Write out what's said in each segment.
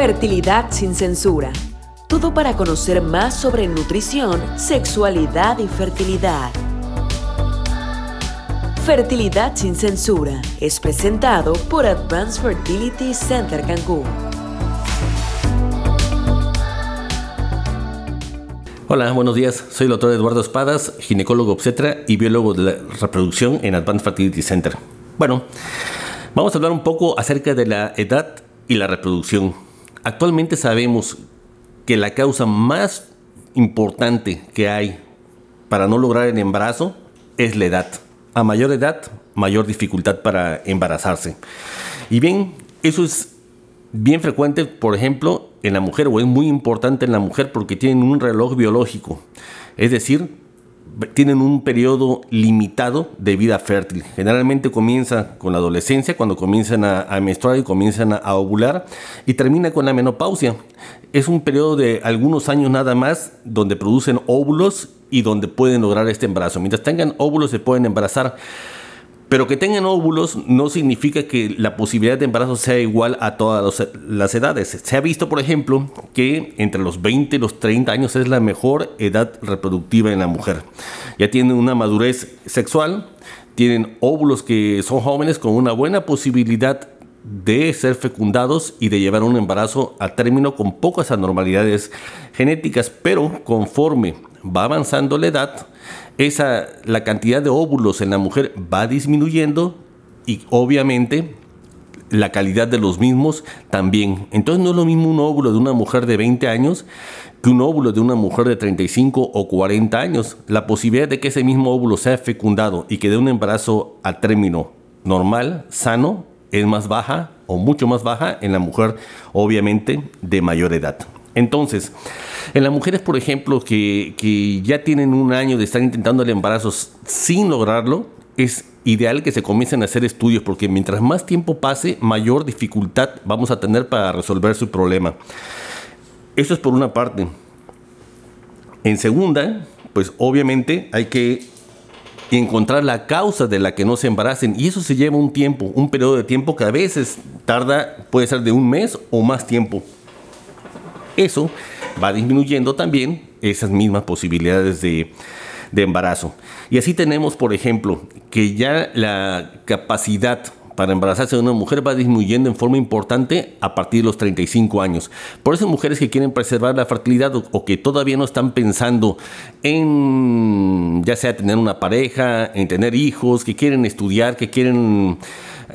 Fertilidad sin censura. Todo para conocer más sobre nutrición, sexualidad y fertilidad. Fertilidad sin censura es presentado por Advanced Fertility Center Cancún. Hola, buenos días. Soy el doctor Eduardo Espadas, ginecólogo obstetra y biólogo de la reproducción en Advanced Fertility Center. Bueno, vamos a hablar un poco acerca de la edad y la reproducción. Actualmente sabemos que la causa más importante que hay para no lograr el embarazo es la edad. A mayor edad, mayor dificultad para embarazarse. Y bien, eso es bien frecuente, por ejemplo, en la mujer, o es muy importante en la mujer porque tienen un reloj biológico. Es decir, tienen un periodo limitado de vida fértil. Generalmente comienza con la adolescencia, cuando comienzan a, menstruar y comienzan a, ovular, y termina con la menopausia. Es un periodo de algunos años nada más donde producen óvulos y donde pueden lograr este embarazo. Mientras tengan óvulos se pueden embarazar. Pero que tengan óvulos no significa que la posibilidad de embarazo sea igual a todas las edades. Se ha visto, por ejemplo, que entre los 20 y los 30 años es la mejor edad reproductiva en la mujer. Ya tienen una madurez sexual, tienen óvulos que son jóvenes con una buena posibilidad de ser fecundados y de llevar un embarazo a término con pocas anormalidades genéticas, pero conforme va avanzando la edad, esa, la cantidad de óvulos en la mujer va disminuyendo y obviamente la calidad de los mismos también. Entonces no es lo mismo un óvulo de una mujer de 20 años que un óvulo de una mujer de 35 o 40 años. La posibilidad de que ese mismo óvulo sea fecundado y que dé un embarazo a término normal, sano, es más baja o mucho más baja en la mujer obviamente de mayor edad. Entonces, en las mujeres, por ejemplo, que, ya tienen un año de estar intentando el embarazo sin lograrlo, es ideal que se comiencen a hacer estudios porque mientras más tiempo pase, mayor dificultad vamos a tener para resolver su problema. Eso es por una parte. En segunda, pues obviamente hay que encontrar la causa de la que no se embaracen y eso se lleva un tiempo, un periodo de tiempo que a veces tarda, puede ser de un mes o más tiempo. Eso va disminuyendo también esas mismas posibilidades de, embarazo. Y así tenemos, por ejemplo, que ya la capacidad para embarazarse de una mujer va disminuyendo en forma importante a partir de los 35 años. Por eso mujeres que quieren preservar la fertilidad o, que todavía no están pensando en ya sea tener una pareja, en tener hijos, que quieren estudiar, que quieren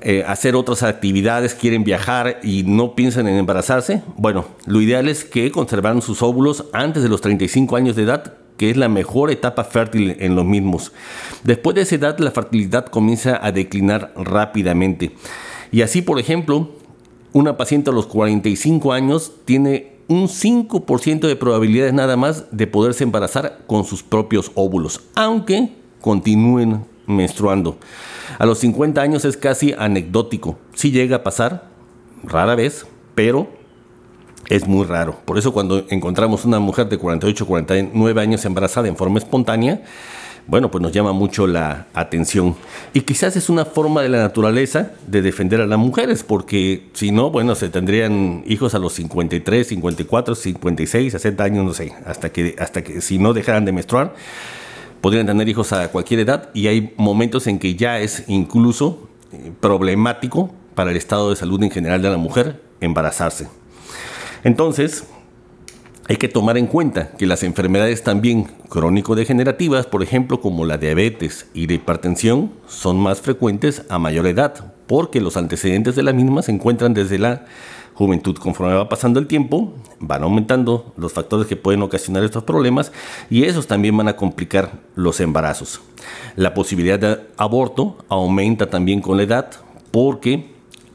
eh, hacer otras actividades, quieren viajar y no piensan en embarazarse, bueno, lo ideal es que conservaran sus óvulos antes de los 35 años de edad que es la mejor etapa fértil en los mismos. Después de esa edad la fertilidad comienza a declinar rápidamente. Y así, por ejemplo, una paciente a los 45 años tiene un 5% de probabilidades nada más de poderse embarazar con sus propios óvulos, aunque continúen menstruando. A los 50 años es casi anecdótico. Sí llega a pasar, rara vez, pero es muy raro. Por eso cuando encontramos una mujer de 48, 49 años embarazada en forma espontánea, bueno, pues nos llama mucho la atención. Y quizás es una forma de la naturaleza de defender a las mujeres, porque si no, bueno, se tendrían hijos a los 53, 54, 56, 60 años, no sé, hasta que, hasta que si no dejaran de menstruar podrían tener hijos a cualquier edad y hay momentos en que ya es incluso eh, problemático para el estado de salud en general de la mujer embarazarse. Entonces, hay que tomar en cuenta que las enfermedades también crónico-degenerativas, por ejemplo, como la diabetes y la hipertensión, son más frecuentes a mayor edad, porque los antecedentes de la misma se encuentran desde la juventud. Conforme va pasando el tiempo, van aumentando los factores que pueden ocasionar estos problemas y esos también van a complicar los embarazos. La posibilidad de aborto aumenta también con la edad porque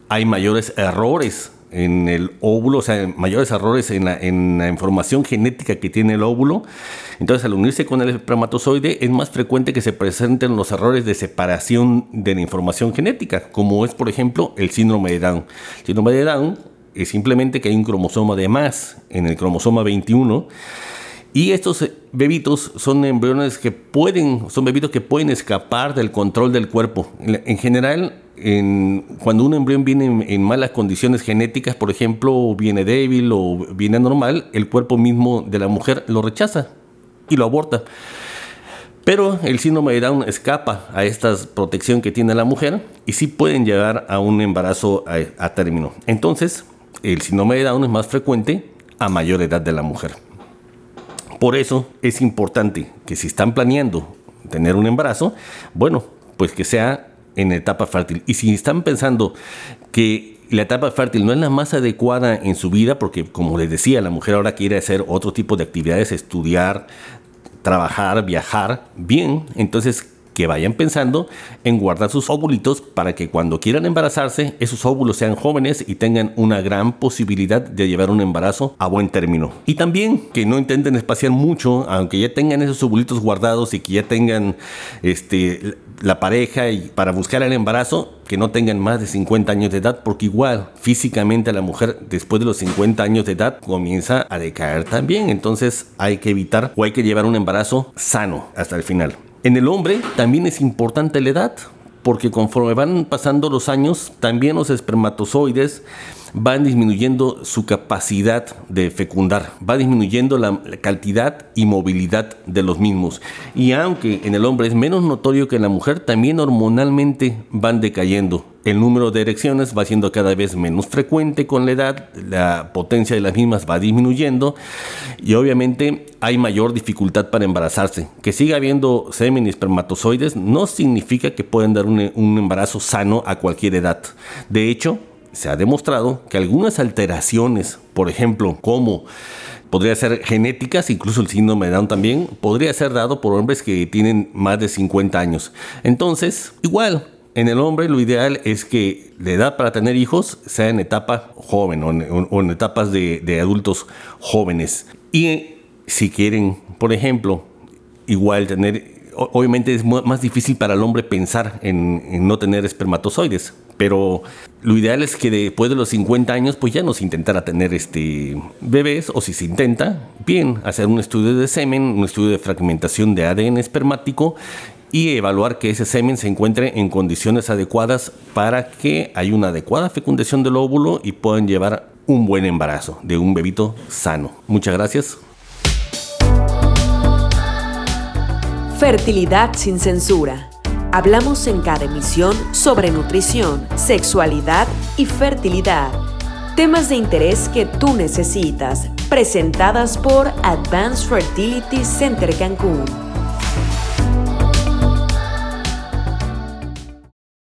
hay mayores errores en el óvulo, o sea, mayores errores en la, información genética que tiene el óvulo. Entonces, al unirse con el espermatozoide, es más frecuente que se presenten los errores de separación de la información genética, como es, por ejemplo, el síndrome de Down. El síndrome de Down es simplemente que hay un cromosoma de más en el cromosoma 21 y estos bebitos son embriones que pueden, son bebitos que pueden escapar del control del cuerpo. En general, cuando un embrión viene en, malas condiciones genéticas, por ejemplo, viene débil o viene normal, el cuerpo mismo de la mujer lo rechaza y lo aborta. Pero el síndrome de Down escapa a esta protección que tiene la mujer y sí pueden llegar a un embarazo a, a término. Entonces, el síndrome de Down es más frecuente a mayor edad de la mujer. Por eso es importante que si están planeando tener un embarazo, bueno, pues que sea en etapa fértil. Y si están pensando que la etapa fértil no es la más adecuada en su vida, porque como les decía, la mujer ahora quiere hacer otro tipo de actividades, estudiar, trabajar, viajar, bien, entonces que vayan pensando en guardar sus óvulitos para que cuando quieran embarazarse, esos óvulos sean jóvenes y tengan una gran posibilidad de llevar un embarazo a buen término. Y también que no intenten espaciar mucho, aunque ya tengan esos óvulitos guardados y que ya tengan este, la pareja y para buscar el embarazo, que no tengan más de 50 años de edad, porque igual físicamente la mujer después de los 50 años de edad comienza a decaer también. Entonces hay que evitar o hay que llevar un embarazo sano hasta el final. En el hombre también es importante la edad, porque conforme van pasando los años, también los espermatozoides van disminuyendo su capacidad de fecundar, va disminuyendo la cantidad y movilidad de los mismos. Y aunque en el hombre es menos notorio que en la mujer, también hormonalmente van decayendo. El número de erecciones va siendo cada vez menos frecuente con la edad, la potencia de las mismas va disminuyendo y obviamente hay mayor dificultad para embarazarse. Que siga habiendo semen y espermatozoides no significa que puedan dar un, un embarazo sano a cualquier edad. De hecho, se ha demostrado que algunas alteraciones, por ejemplo, como podría ser genéticas, incluso el síndrome de Down también, podría ser dado por hombres que tienen más de 50 años. Entonces, igual, en el hombre lo ideal es que la edad para tener hijos sea en etapa joven o en, etapas de, adultos jóvenes. Y si quieren, por ejemplo, igual tener obviamente es más difícil para el hombre pensar en, no tener espermatozoides, pero lo ideal es que después de los 50 años pues ya no se intentara tener este bebés o si se intenta, bien, hacer un estudio de semen, un estudio de fragmentación de ADN espermático y evaluar que ese semen se encuentre en condiciones adecuadas para que haya una adecuada fecundación del óvulo y puedan llevar un buen embarazo de un bebito sano. Muchas gracias. Fertilidad sin censura. Hablamos en cada emisión sobre nutrición, sexualidad y fertilidad. Temas de interés que tú necesitas, presentadas por Advanced Fertility Center Cancún.